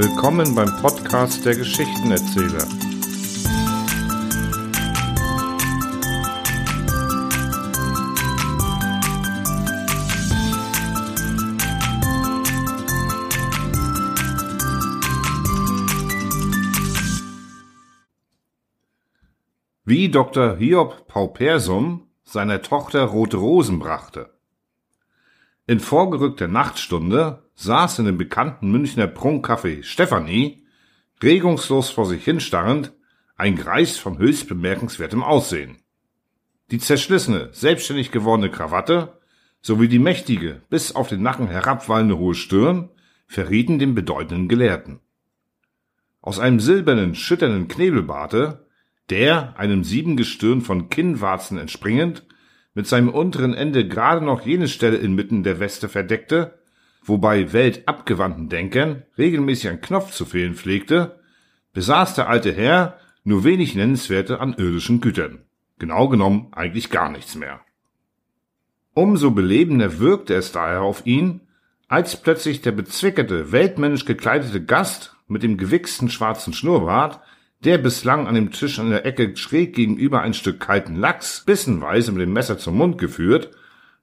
Willkommen beim Podcast der Geschichtenerzähler. Wie Dr. Hiob Paupersum seiner Tochter rote Rosen brachte. In vorgerückter Nachtstunde saß in dem bekannten Münchner Prunkcafé Stefanie, regungslos vor sich hinstarrend, ein Greis von höchst bemerkenswertem Aussehen. Die zerschlissene, selbstständig gewordene Krawatte sowie die mächtige, bis auf den Nacken herabwallende hohe Stirn verrieten den bedeutenden Gelehrten. Aus einem silbernen, schütternden Knebelbarte der, einem Siebengestirn von Kinnwarzen entspringend, mit seinem unteren Ende gerade noch jene Stelle inmitten der Weste verdeckte, wobei weltabgewandten Denkern regelmäßig ein Knopf zu fehlen pflegte, besaß der alte Herr nur wenig Nennenswerte an irdischen Gütern. Genau genommen eigentlich gar nichts mehr. Umso belebender wirkte es daher auf ihn, als plötzlich der bezwickerte, weltmännisch gekleidete Gast mit dem gewichsten schwarzen Schnurrbart der bislang an dem Tisch an der Ecke schräg gegenüber ein Stück kalten Lachs bissenweise mit dem Messer zum Mund geführt,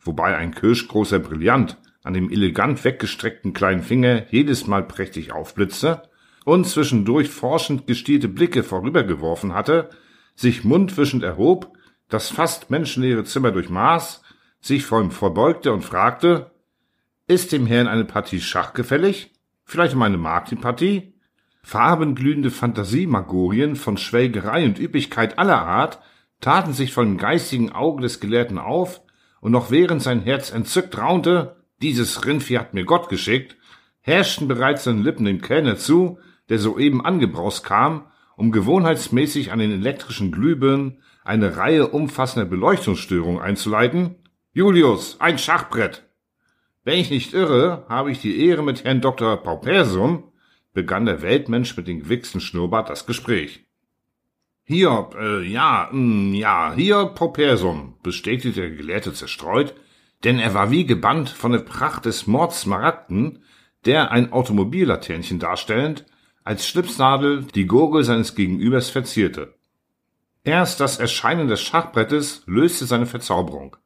wobei ein kirschgroßer Brillant an dem elegant weggestreckten kleinen Finger jedes Mal prächtig aufblitzte und zwischendurch forschend gestielte Blicke vorübergeworfen hatte, sich mundwischend erhob, das fast menschenleere Zimmer durchmaß, sich vor ihm vorbeugte und fragte, ist dem Herrn eine Partie Schach gefällig? Vielleicht um eine Marktenpartie? Farbenglühende Fantasiemagorien von Schwelgerei und Üppigkeit aller Art taten sich vor dem geistigen Auge des Gelehrten auf, und noch während sein Herz entzückt raunte, dieses Rindvieh hat mir Gott geschickt, herrschten bereits seine Lippen dem Kellner zu, der soeben angebraust kam, um gewohnheitsmäßig an den elektrischen Glühbirnen eine Reihe umfassender Beleuchtungsstörungen einzuleiten. Julius, ein Schachbrett! Wenn ich nicht irre, habe ich die Ehre mit Herrn Dr. Paupersum, begann der Weltmensch mit dem gewichsten Schnurrbart das Gespräch. Hiob, äh, ja, mh, hm, ja, Hiob Propersum, bestätigte der Gelehrte zerstreut, denn er war wie gebannt von der Pracht des Mordsmaragden, der ein Automobillaternchen darstellend, als Schlipsnadel die Gurgel seines Gegenübers verzierte. Erst das Erscheinen des Schachbrettes löste seine Verzauberung.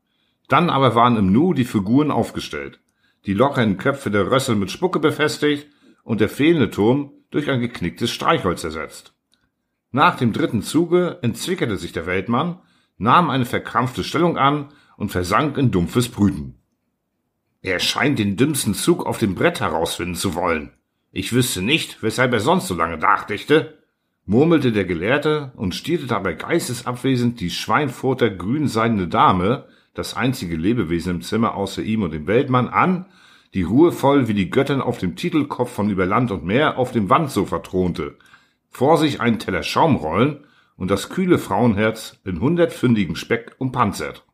Dann aber waren im Nu die Figuren aufgestellt, die lockeren Köpfe der Rössel mit Spucke befestigt und der fehlende Turm durch ein geknicktes Streichholz ersetzt. Nach dem dritten Zuge entzwickerte sich der Weltmann, nahm eine verkrampfte Stellung an und versank in dumpfes Brüten. Er scheint den dümmsten Zug auf dem Brett herausfinden zu wollen. Ich wüsste nicht, weshalb er sonst so lange nachdächte, murmelte der Gelehrte und stierte dabei geistesabwesend die Schweinfurter grünseidene Dame, das einzige Lebewesen im Zimmer außer ihm und dem Weltmann, an die ruhevoll wie die Göttin auf dem Titelkopf von über Land und Meer auf dem Wandsofa thronte, vor sich einen Teller Schaumrollen und das kühle Frauenherz in hundertfündigen Speck umpanzert.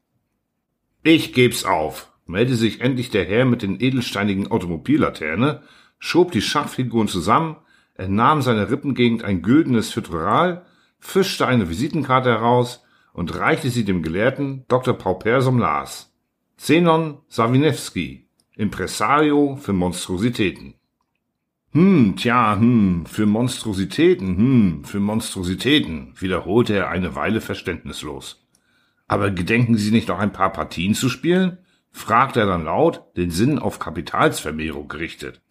Ich geb's auf, meldete sich endlich der Herr mit den edelsteinigen Automobillaterne, schob die Schachfiguren zusammen, entnahm seiner Rippengegend ein güldenes Fütteral, fischte eine Visitenkarte heraus und reichte sie dem Gelehrten Dr. Paupersum Las. Zenon Sawinewski, Impresario für Monstrositäten. Hm, tja, hm, für Monstrositäten, hm, für Monstrositäten, wiederholte er eine Weile verständnislos. Aber gedenken Sie nicht noch ein paar Partien zu spielen? fragte er dann laut, den Sinn auf Kapitalsvermehrung gerichtet.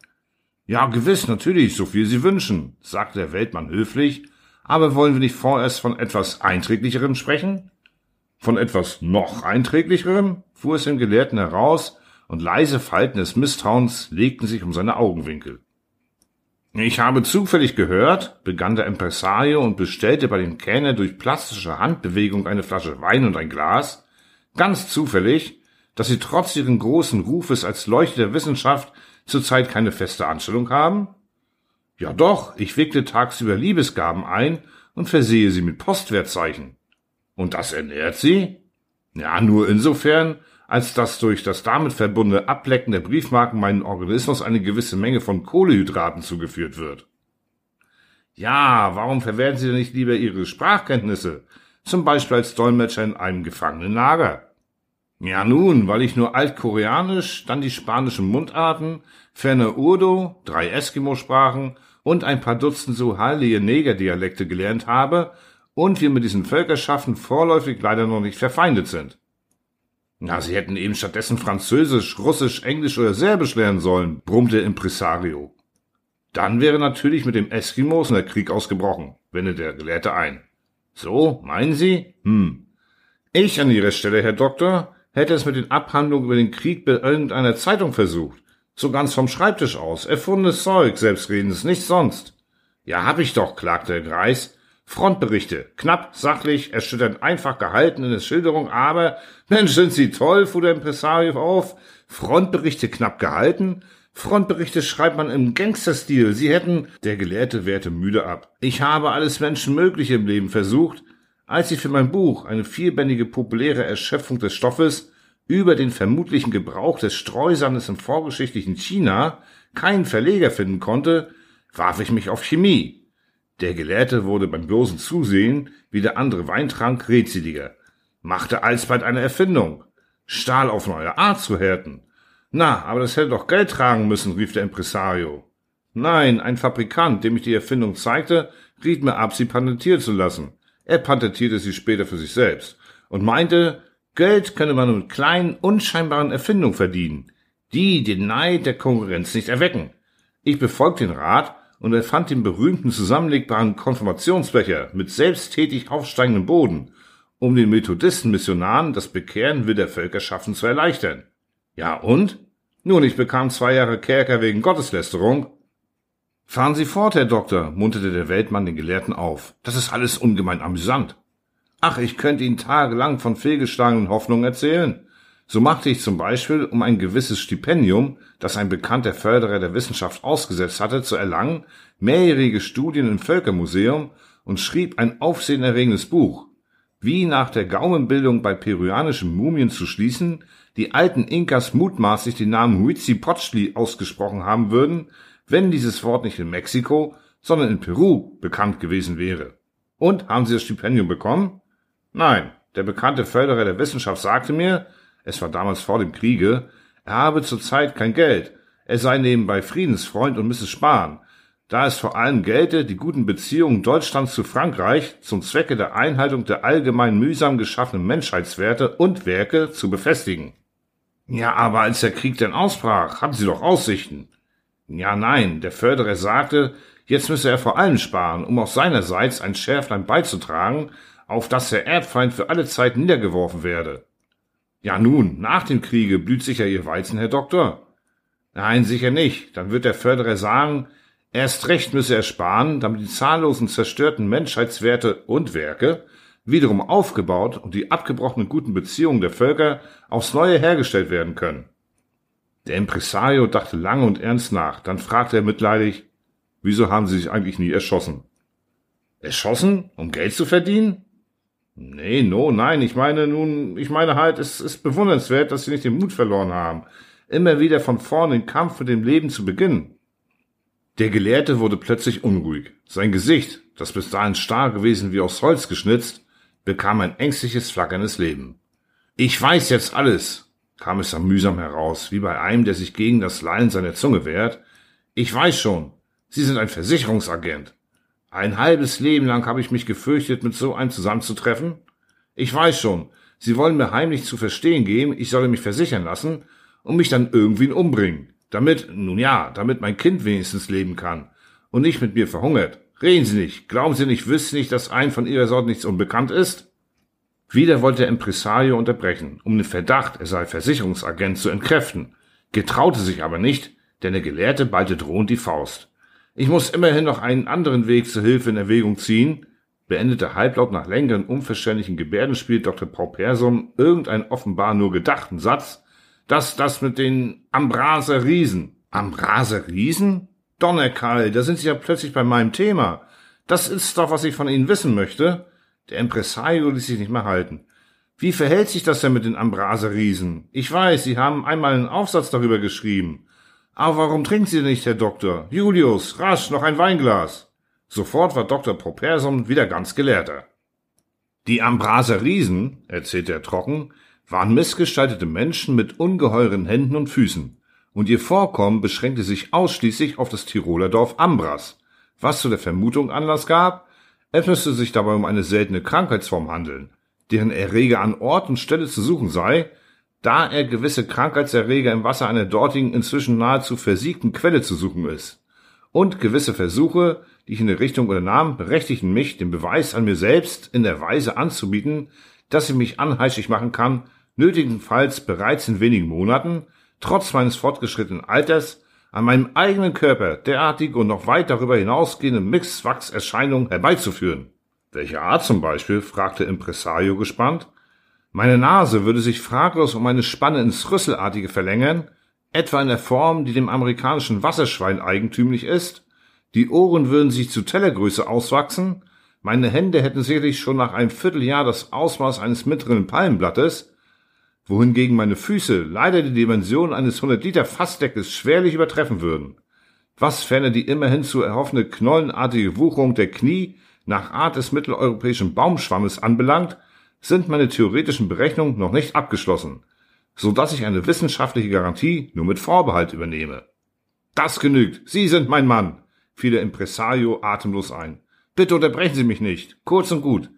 Ja, gewiss, natürlich, so viel Sie wünschen, sagte der Weltmann höflich, aber wollen wir nicht vorerst von etwas Einträglicherem sprechen? Von etwas noch Einträglicherem? fuhr es dem Gelehrten heraus, und leise Falten des Misstrauens legten sich um seine Augenwinkel. Ich habe zufällig gehört, begann der Impresario und bestellte bei dem Kellner durch plastische Handbewegung eine Flasche Wein und ein Glas, ganz zufällig, dass Sie trotz Ihren großen Rufes als Leuchte der Wissenschaft zurzeit keine feste Anstellung haben? Ja doch, ich wickle tagsüber Liebesgaben ein und versehe sie mit Postwertzeichen. Und das ernährt Sie? Ja, nur insofern, als dass durch das damit verbundene Ablecken der Briefmarken meinem Organismus eine gewisse Menge von Kohlehydraten zugeführt wird. Ja, warum verwerten Sie denn nicht lieber Ihre Sprachkenntnisse, zum Beispiel als Dolmetscher in einem Gefangenenlager? Ja nun, weil ich nur Altkoreanisch, dann die spanischen Mundarten, ferner Urdu, drei Eskimo-Sprachen und ein paar Dutzend so heilige Negerdialekte gelernt habe und wir mit diesen Völkerschaften vorläufig leider noch nicht verfeindet sind. Na, sie hätten eben stattdessen Französisch, Russisch, Englisch oder Serbisch lernen sollen, brummte Impresario. Dann wäre natürlich mit dem Eskimos der Krieg ausgebrochen, wendete der Gelehrte ein. So, meinen Sie? Hm. Ich an Ihrer Stelle, Herr Doktor, hätte es mit den Abhandlungen über den Krieg bei irgendeiner Zeitung versucht. So ganz vom Schreibtisch aus. Erfundenes Zeug, selbstredendes, nichts sonst. Ja, hab ich doch, klagte der Greis. Frontberichte, knapp, sachlich, erschütternd einfach gehalten in der Schilderung, aber, Mensch, sind Sie toll, fuhr der Impresario auf. Frontberichte knapp gehalten? Frontberichte schreibt man im Gangsterstil. Sie hätten, der Gelehrte wehrte müde ab. Ich habe alles Menschenmögliche im Leben versucht, als ich für mein Buch, eine vierbändige populäre Erschöpfung des Stoffes, über den vermutlichen Gebrauch des Streusandes im vorgeschichtlichen China keinen Verleger finden konnte, warf ich mich auf Chemie. Der Gelehrte wurde beim bloßen Zusehen, wie der andere Wein trank, redseliger, machte alsbald eine Erfindung, Stahl auf neue Art zu härten. Na, aber das hätte doch Geld tragen müssen, rief der Impresario. Nein, ein Fabrikant, dem ich die Erfindung zeigte, riet mir ab, sie patentieren zu lassen. Er patentierte sie später für sich selbst und meinte, Geld könne man mit kleinen, unscheinbaren Erfindungen verdienen, die den Neid der Konkurrenz nicht erwecken. Ich befolgte den Rat und erfand den berühmten zusammenlegbaren Konfirmationsbecher mit selbsttätig aufsteigendem Boden, um den Methodisten-Missionaren das Bekehren wilder Völker schaffen zu erleichtern. Ja und? Nun, ich bekam zwei Jahre Kerker wegen Gotteslästerung. Fahren Sie fort, Herr Doktor, munterte der Weltmann den Gelehrten auf. Das ist alles ungemein amüsant. Ach, ich könnte Ihnen tagelang von fehlgeschlagenen Hoffnungen erzählen. So machte ich zum Beispiel, um ein gewisses Stipendium, das ein bekannter Förderer der Wissenschaft ausgesetzt hatte, zu erlangen, mehrjährige Studien im Völkermuseum und schrieb ein aufsehenerregendes Buch. Wie nach der Gaumenbildung bei peruanischen Mumien zu schließen, die alten Inkas mutmaßlich den Namen Huitzilopochtli ausgesprochen haben würden, wenn dieses Wort nicht in Mexiko, sondern in Peru bekannt gewesen wäre. Und haben Sie das Stipendium bekommen? Nein, der bekannte Förderer der Wissenschaft sagte mir, es war damals vor dem Kriege, er habe zurzeit kein Geld, er sei nebenbei Friedensfreund und müsse sparen, da es vor allem gelte, die guten Beziehungen Deutschlands zu Frankreich zum Zwecke der Einhaltung der allgemein mühsam geschaffenen Menschheitswerte und Werke zu befestigen. Ja, aber als der Krieg denn ausbrach, hatten Sie doch Aussichten. Ja, nein, der Förderer sagte, jetzt müsse er vor allem sparen, um auch seinerseits ein Schärflein beizutragen, auf das der Erbfeind für alle Zeit niedergeworfen werde. Ja nun, nach dem Kriege blüht sicher Ihr Weizen, Herr Doktor? Nein, sicher nicht. Dann wird der Förderer sagen, erst recht müsse er sparen, damit die zahllosen zerstörten Menschheitswerte und Werke wiederum aufgebaut und die abgebrochenen guten Beziehungen der Völker aufs Neue hergestellt werden können. Der Impresario dachte lange und ernst nach, dann fragte er mitleidig, wieso haben Sie sich eigentlich nie erschossen? Erschossen? Um Geld zu verdienen? Nee, no, nein, ich meine nun, ich meine halt, es ist bewundernswert, dass sie nicht den Mut verloren haben, immer wieder von vorn den Kampf mit dem Leben zu beginnen. Der Gelehrte wurde plötzlich unruhig. Sein Gesicht, das bis dahin starr gewesen wie aus Holz geschnitzt, bekam ein ängstliches, flackerndes Leben. Ich weiß jetzt alles, kam es dann mühsam heraus, wie bei einem, der sich gegen das Lallen seiner Zunge wehrt. Ich weiß schon, Sie sind ein Versicherungsagent. Ein halbes Leben lang habe ich mich gefürchtet, mit so einem zusammenzutreffen. Ich weiß schon, Sie wollen mir heimlich zu verstehen geben, ich solle mich versichern lassen und mich dann irgendwie umbringen. Damit, nun ja, damit mein Kind wenigstens leben kann und nicht mit mir verhungert. Reden Sie nicht. Glauben Sie nicht, wüsste nicht, dass ein von Ihrer Sorte nichts unbekannt ist? Wieder wollte der Impresario unterbrechen, um den Verdacht, er sei Versicherungsagent zu entkräften, getraute sich aber nicht, denn der Gelehrte ballte drohend die Faust. Ich muss immerhin noch einen anderen Weg zur Hilfe in Erwägung ziehen, beendete halblaut nach längeren unverständlichen Gebärdenspiel Dr. Paupersum irgendeinen offenbar nur gedachten Satz, dass das mit den Ambraser Riesen. Ambraser Riesen? Donnerkall, da sind Sie ja plötzlich bei meinem Thema. Das ist doch, was ich von Ihnen wissen möchte. Der Impresario ließ sich nicht mehr halten. Wie verhält sich das denn mit den Ambraser Riesen? Ich weiß, Sie haben einmal einen Aufsatz darüber geschrieben. Aber warum trinken Sie nicht, Herr Doktor? Julius, rasch, noch ein Weinglas. Sofort war Dr. Properson wieder ganz gelehrter. Die Ambraser Riesen, erzählte er trocken, waren missgestaltete Menschen mit ungeheuren Händen und Füßen, und ihr Vorkommen beschränkte sich ausschließlich auf das Tiroler Dorf Ambras, was zu der Vermutung Anlass gab, es müsste sich dabei um eine seltene Krankheitsform handeln, deren Erreger an Ort und Stelle zu suchen sei, da er gewisse Krankheitserreger im Wasser einer dortigen inzwischen nahezu versiegten Quelle zu suchen ist. Und gewisse Versuche, die ich in der Richtung unternahm, berechtigten mich, den Beweis an mir selbst in der Weise anzubieten, dass ich mich anheischig machen kann, nötigenfalls bereits in wenigen Monaten, trotz meines fortgeschrittenen Alters, an meinem eigenen Körper derartige und noch weit darüber hinausgehende Mixwachserscheinungen herbeizuführen. Welche Art zum Beispiel? fragte Impresario gespannt. Meine Nase würde sich fraglos um eine Spanne ins Rüsselartige verlängern, etwa in der Form, die dem amerikanischen Wasserschwein eigentümlich ist. Die Ohren würden sich zu Tellergröße auswachsen. Meine Hände hätten sicherlich schon nach einem Vierteljahr das Ausmaß eines mittleren Palmenblattes wohingegen meine Füße leider die Dimension eines 100 Liter Fassdeckes schwerlich übertreffen würden. Was ferner die immerhin zu erhoffende knollenartige Wucherung der Knie nach Art des mitteleuropäischen Baumschwammes anbelangt, sind meine theoretischen Berechnungen noch nicht abgeschlossen, so dass ich eine wissenschaftliche Garantie nur mit Vorbehalt übernehme. Das genügt. Sie sind mein Mann, fiel der Impresario atemlos ein. Bitte unterbrechen Sie mich nicht. Kurz und gut.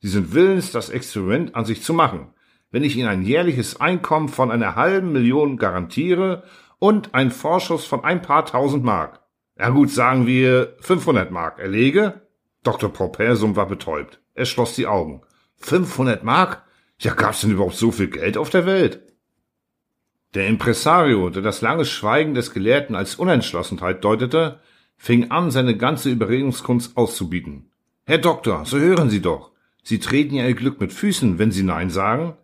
Sie sind willens, das Experiment an sich zu machen wenn ich Ihnen ein jährliches Einkommen von einer halben Million garantiere und einen Vorschuss von ein paar tausend Mark. Ja gut, sagen wir 500 Mark erlege? Dr. Paupersum war betäubt. Er schloss die Augen. 500 Mark? Ja, gab's denn überhaupt so viel Geld auf der Welt? Der Impresario, der das lange Schweigen des Gelehrten als Unentschlossenheit deutete, fing an, seine ganze Überredungskunst auszubieten. Herr Doktor, so hören Sie doch. Sie treten ja Ihr Glück mit Füßen, wenn Sie Nein sagen.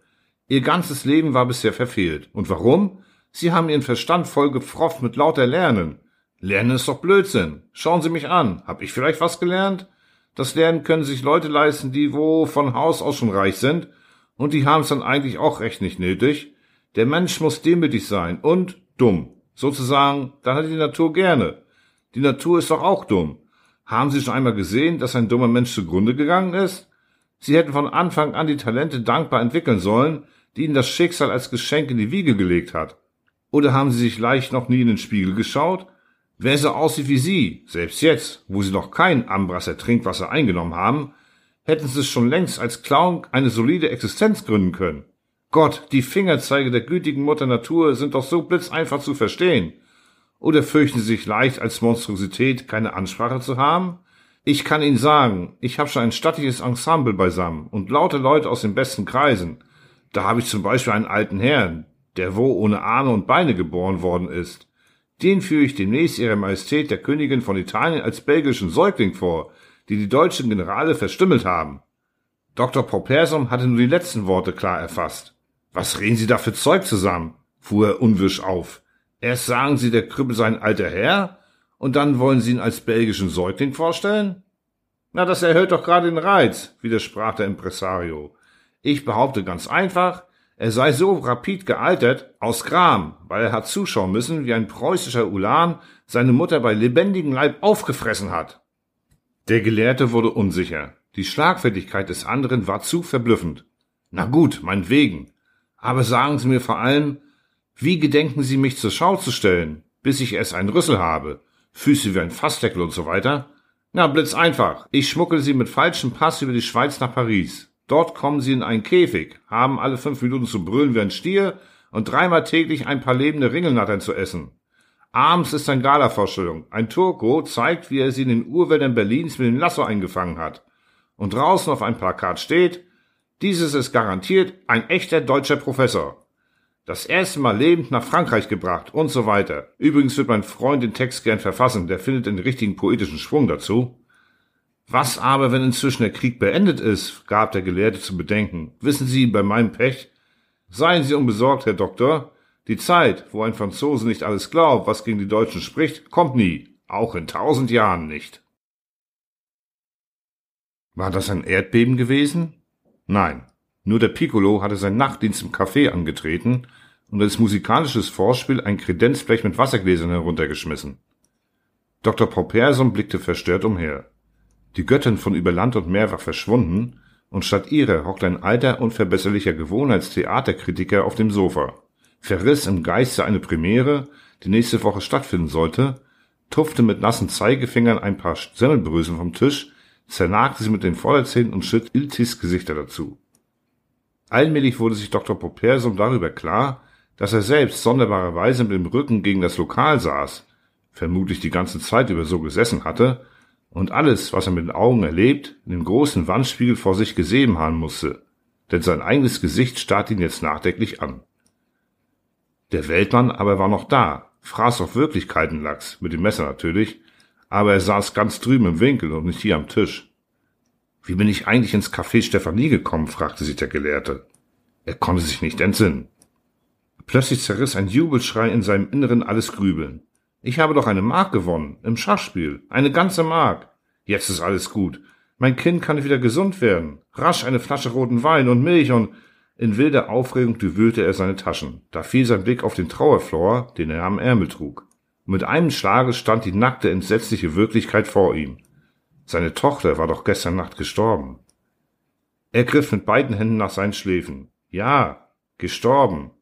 Ihr ganzes Leben war bisher verfehlt. Und warum? Sie haben ihren Verstand voll gefropft mit lauter Lernen. Lernen ist doch Blödsinn. Schauen Sie mich an. Hab ich vielleicht was gelernt? Das Lernen können sich Leute leisten, die wo von Haus aus schon reich sind. Und die haben es dann eigentlich auch recht nicht nötig. Der Mensch muss demütig sein und dumm. Sozusagen, dann hat die Natur gerne. Die Natur ist doch auch dumm. Haben Sie schon einmal gesehen, dass ein dummer Mensch zugrunde gegangen ist? Sie hätten von Anfang an die Talente dankbar entwickeln sollen, die ihnen das Schicksal als Geschenk in die Wiege gelegt hat? Oder haben sie sich leicht noch nie in den Spiegel geschaut? Wer so aussieht wie sie, selbst jetzt, wo sie noch kein Ambrasser Trinkwasser eingenommen haben, hätten sie schon längst als Clown eine solide Existenz gründen können. Gott, die Fingerzeige der gütigen Mutter Natur sind doch so blitzeinfach zu verstehen. Oder fürchten sie sich leicht als Monstrosität keine Ansprache zu haben? Ich kann Ihnen sagen, ich habe schon ein stattliches Ensemble beisammen und laute Leute aus den besten Kreisen. Da habe ich zum Beispiel einen alten Herrn, der wo ohne Arme und Beine geboren worden ist. Den führe ich demnächst ihrer Majestät der Königin von Italien als belgischen Säugling vor, die die deutschen Generale verstümmelt haben. Dr. Propersum hatte nur die letzten Worte klar erfasst. Was reden Sie da für Zeug zusammen? fuhr er unwirsch auf. Erst sagen Sie, der Krüppel sei ein alter Herr, und dann wollen Sie ihn als belgischen Säugling vorstellen? Na, das erhöht doch gerade den Reiz, widersprach der Impresario. Ich behaupte ganz einfach, er sei so rapid gealtert aus Gram, weil er hat zuschauen müssen, wie ein preußischer Ulan seine Mutter bei lebendigem Leib aufgefressen hat. Der Gelehrte wurde unsicher. Die Schlagfertigkeit des anderen war zu verblüffend. Na gut, meinetwegen. Aber sagen Sie mir vor allem, wie gedenken Sie mich zur Schau zu stellen, bis ich erst einen Rüssel habe, Füße wie ein Fassdeckel und so weiter? Na, blitz einfach. Ich schmuckel Sie mit falschem Pass über die Schweiz nach Paris. Dort kommen sie in einen Käfig, haben alle fünf Minuten zu brüllen wie ein Stier und dreimal täglich ein paar lebende Ringelnattern zu essen. Abends ist ein Galavorstellung. Ein Turko zeigt, wie er sie in den Urwäldern Berlins mit dem Lasso eingefangen hat. Und draußen auf einem Plakat steht, dieses ist garantiert ein echter deutscher Professor. Das erste Mal lebend nach Frankreich gebracht und so weiter. Übrigens wird mein Freund den Text gern verfassen, der findet den richtigen poetischen Schwung dazu. Was aber, wenn inzwischen der Krieg beendet ist, gab der Gelehrte zu bedenken. Wissen Sie, bei meinem Pech? Seien Sie unbesorgt, Herr Doktor. Die Zeit, wo ein Franzose nicht alles glaubt, was gegen die Deutschen spricht, kommt nie. Auch in tausend Jahren nicht. War das ein Erdbeben gewesen? Nein. Nur der Piccolo hatte seinen Nachtdienst im Café angetreten und als musikalisches Vorspiel ein Kredenzblech mit Wassergläsern heruntergeschmissen. Dr. Paupersum blickte verstört umher. Die Göttin von über Land und Meer war verschwunden, und statt ihrer hockt ein alter, unverbesserlicher Gewohnheitstheaterkritiker auf dem Sofa, verriss im Geiste eine Premiere, die nächste Woche stattfinden sollte, tupfte mit nassen Zeigefingern ein paar Semmelbröseln vom Tisch, zernagte sie mit den Vorderzähnen und schritt Iltis Gesichter dazu. Allmählich wurde sich Dr. Popersum darüber klar, dass er selbst sonderbarerweise mit dem Rücken gegen das Lokal saß, vermutlich die ganze Zeit über so gesessen hatte und alles, was er mit den Augen erlebt, in dem großen Wandspiegel vor sich gesehen haben musste, denn sein eigenes Gesicht starrte ihn jetzt nachdenklich an. Der Weltmann aber war noch da, fraß auf Wirklichkeitenlachs, mit dem Messer natürlich, aber er saß ganz drüben im Winkel und nicht hier am Tisch. Wie bin ich eigentlich ins Café Stephanie gekommen? fragte sich der Gelehrte. Er konnte sich nicht entsinnen. Plötzlich zerriss ein Jubelschrei in seinem Inneren alles Grübeln. Ich habe doch eine Mark gewonnen, im Schachspiel, eine ganze Mark. Jetzt ist alles gut. Mein Kind kann wieder gesund werden. Rasch eine Flasche roten Wein und Milch und in wilder Aufregung durwühlte er seine Taschen. Da fiel sein Blick auf den Trauerflor, den er am Ärmel trug. Mit einem Schlage stand die nackte, entsetzliche Wirklichkeit vor ihm. Seine Tochter war doch gestern Nacht gestorben. Er griff mit beiden Händen nach seinen Schläfen. Ja, gestorben.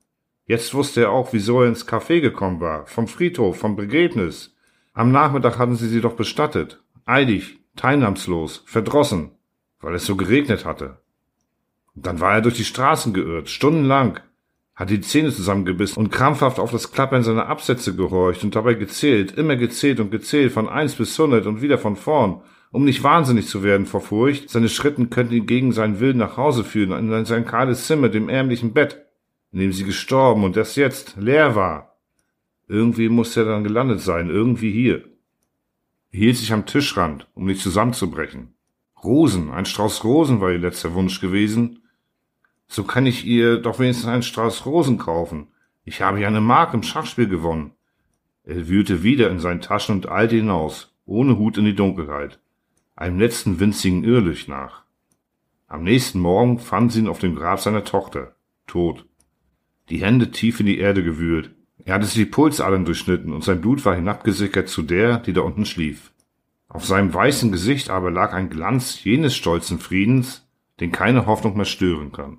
Jetzt wusste er auch, wieso er ins Café gekommen war, vom Friedhof, vom Begräbnis. Am Nachmittag hatten sie sie doch bestattet. Eilig, teilnahmslos, verdrossen, weil es so geregnet hatte. dann war er durch die Straßen geirrt, stundenlang, hat die Zähne zusammengebissen und krampfhaft auf das Klappern seiner Absätze gehorcht und dabei gezählt, immer gezählt und gezählt, von eins bis hundert und wieder von vorn, um nicht wahnsinnig zu werden vor Furcht, seine Schritten könnten ihn gegen seinen Willen nach Hause führen, in sein kahles Zimmer, dem ärmlichen Bett in dem sie gestorben und das jetzt leer war. Irgendwie musste er dann gelandet sein, irgendwie hier. Er hielt sich am Tischrand, um nicht zusammenzubrechen. Rosen, ein Strauß Rosen war ihr letzter Wunsch gewesen. So kann ich ihr doch wenigstens einen Strauß Rosen kaufen. Ich habe ja eine Mark im Schachspiel gewonnen. Er wühlte wieder in seinen Taschen und eilte hinaus, ohne Hut in die Dunkelheit, einem letzten winzigen Irrlicht nach. Am nächsten Morgen fanden sie ihn auf dem Grab seiner Tochter, tot die Hände tief in die Erde gewühlt. Er hatte sich die Pulsadern durchschnitten und sein Blut war hinabgesickert zu der, die da unten schlief. Auf seinem weißen Gesicht aber lag ein Glanz jenes stolzen Friedens, den keine Hoffnung mehr stören kann.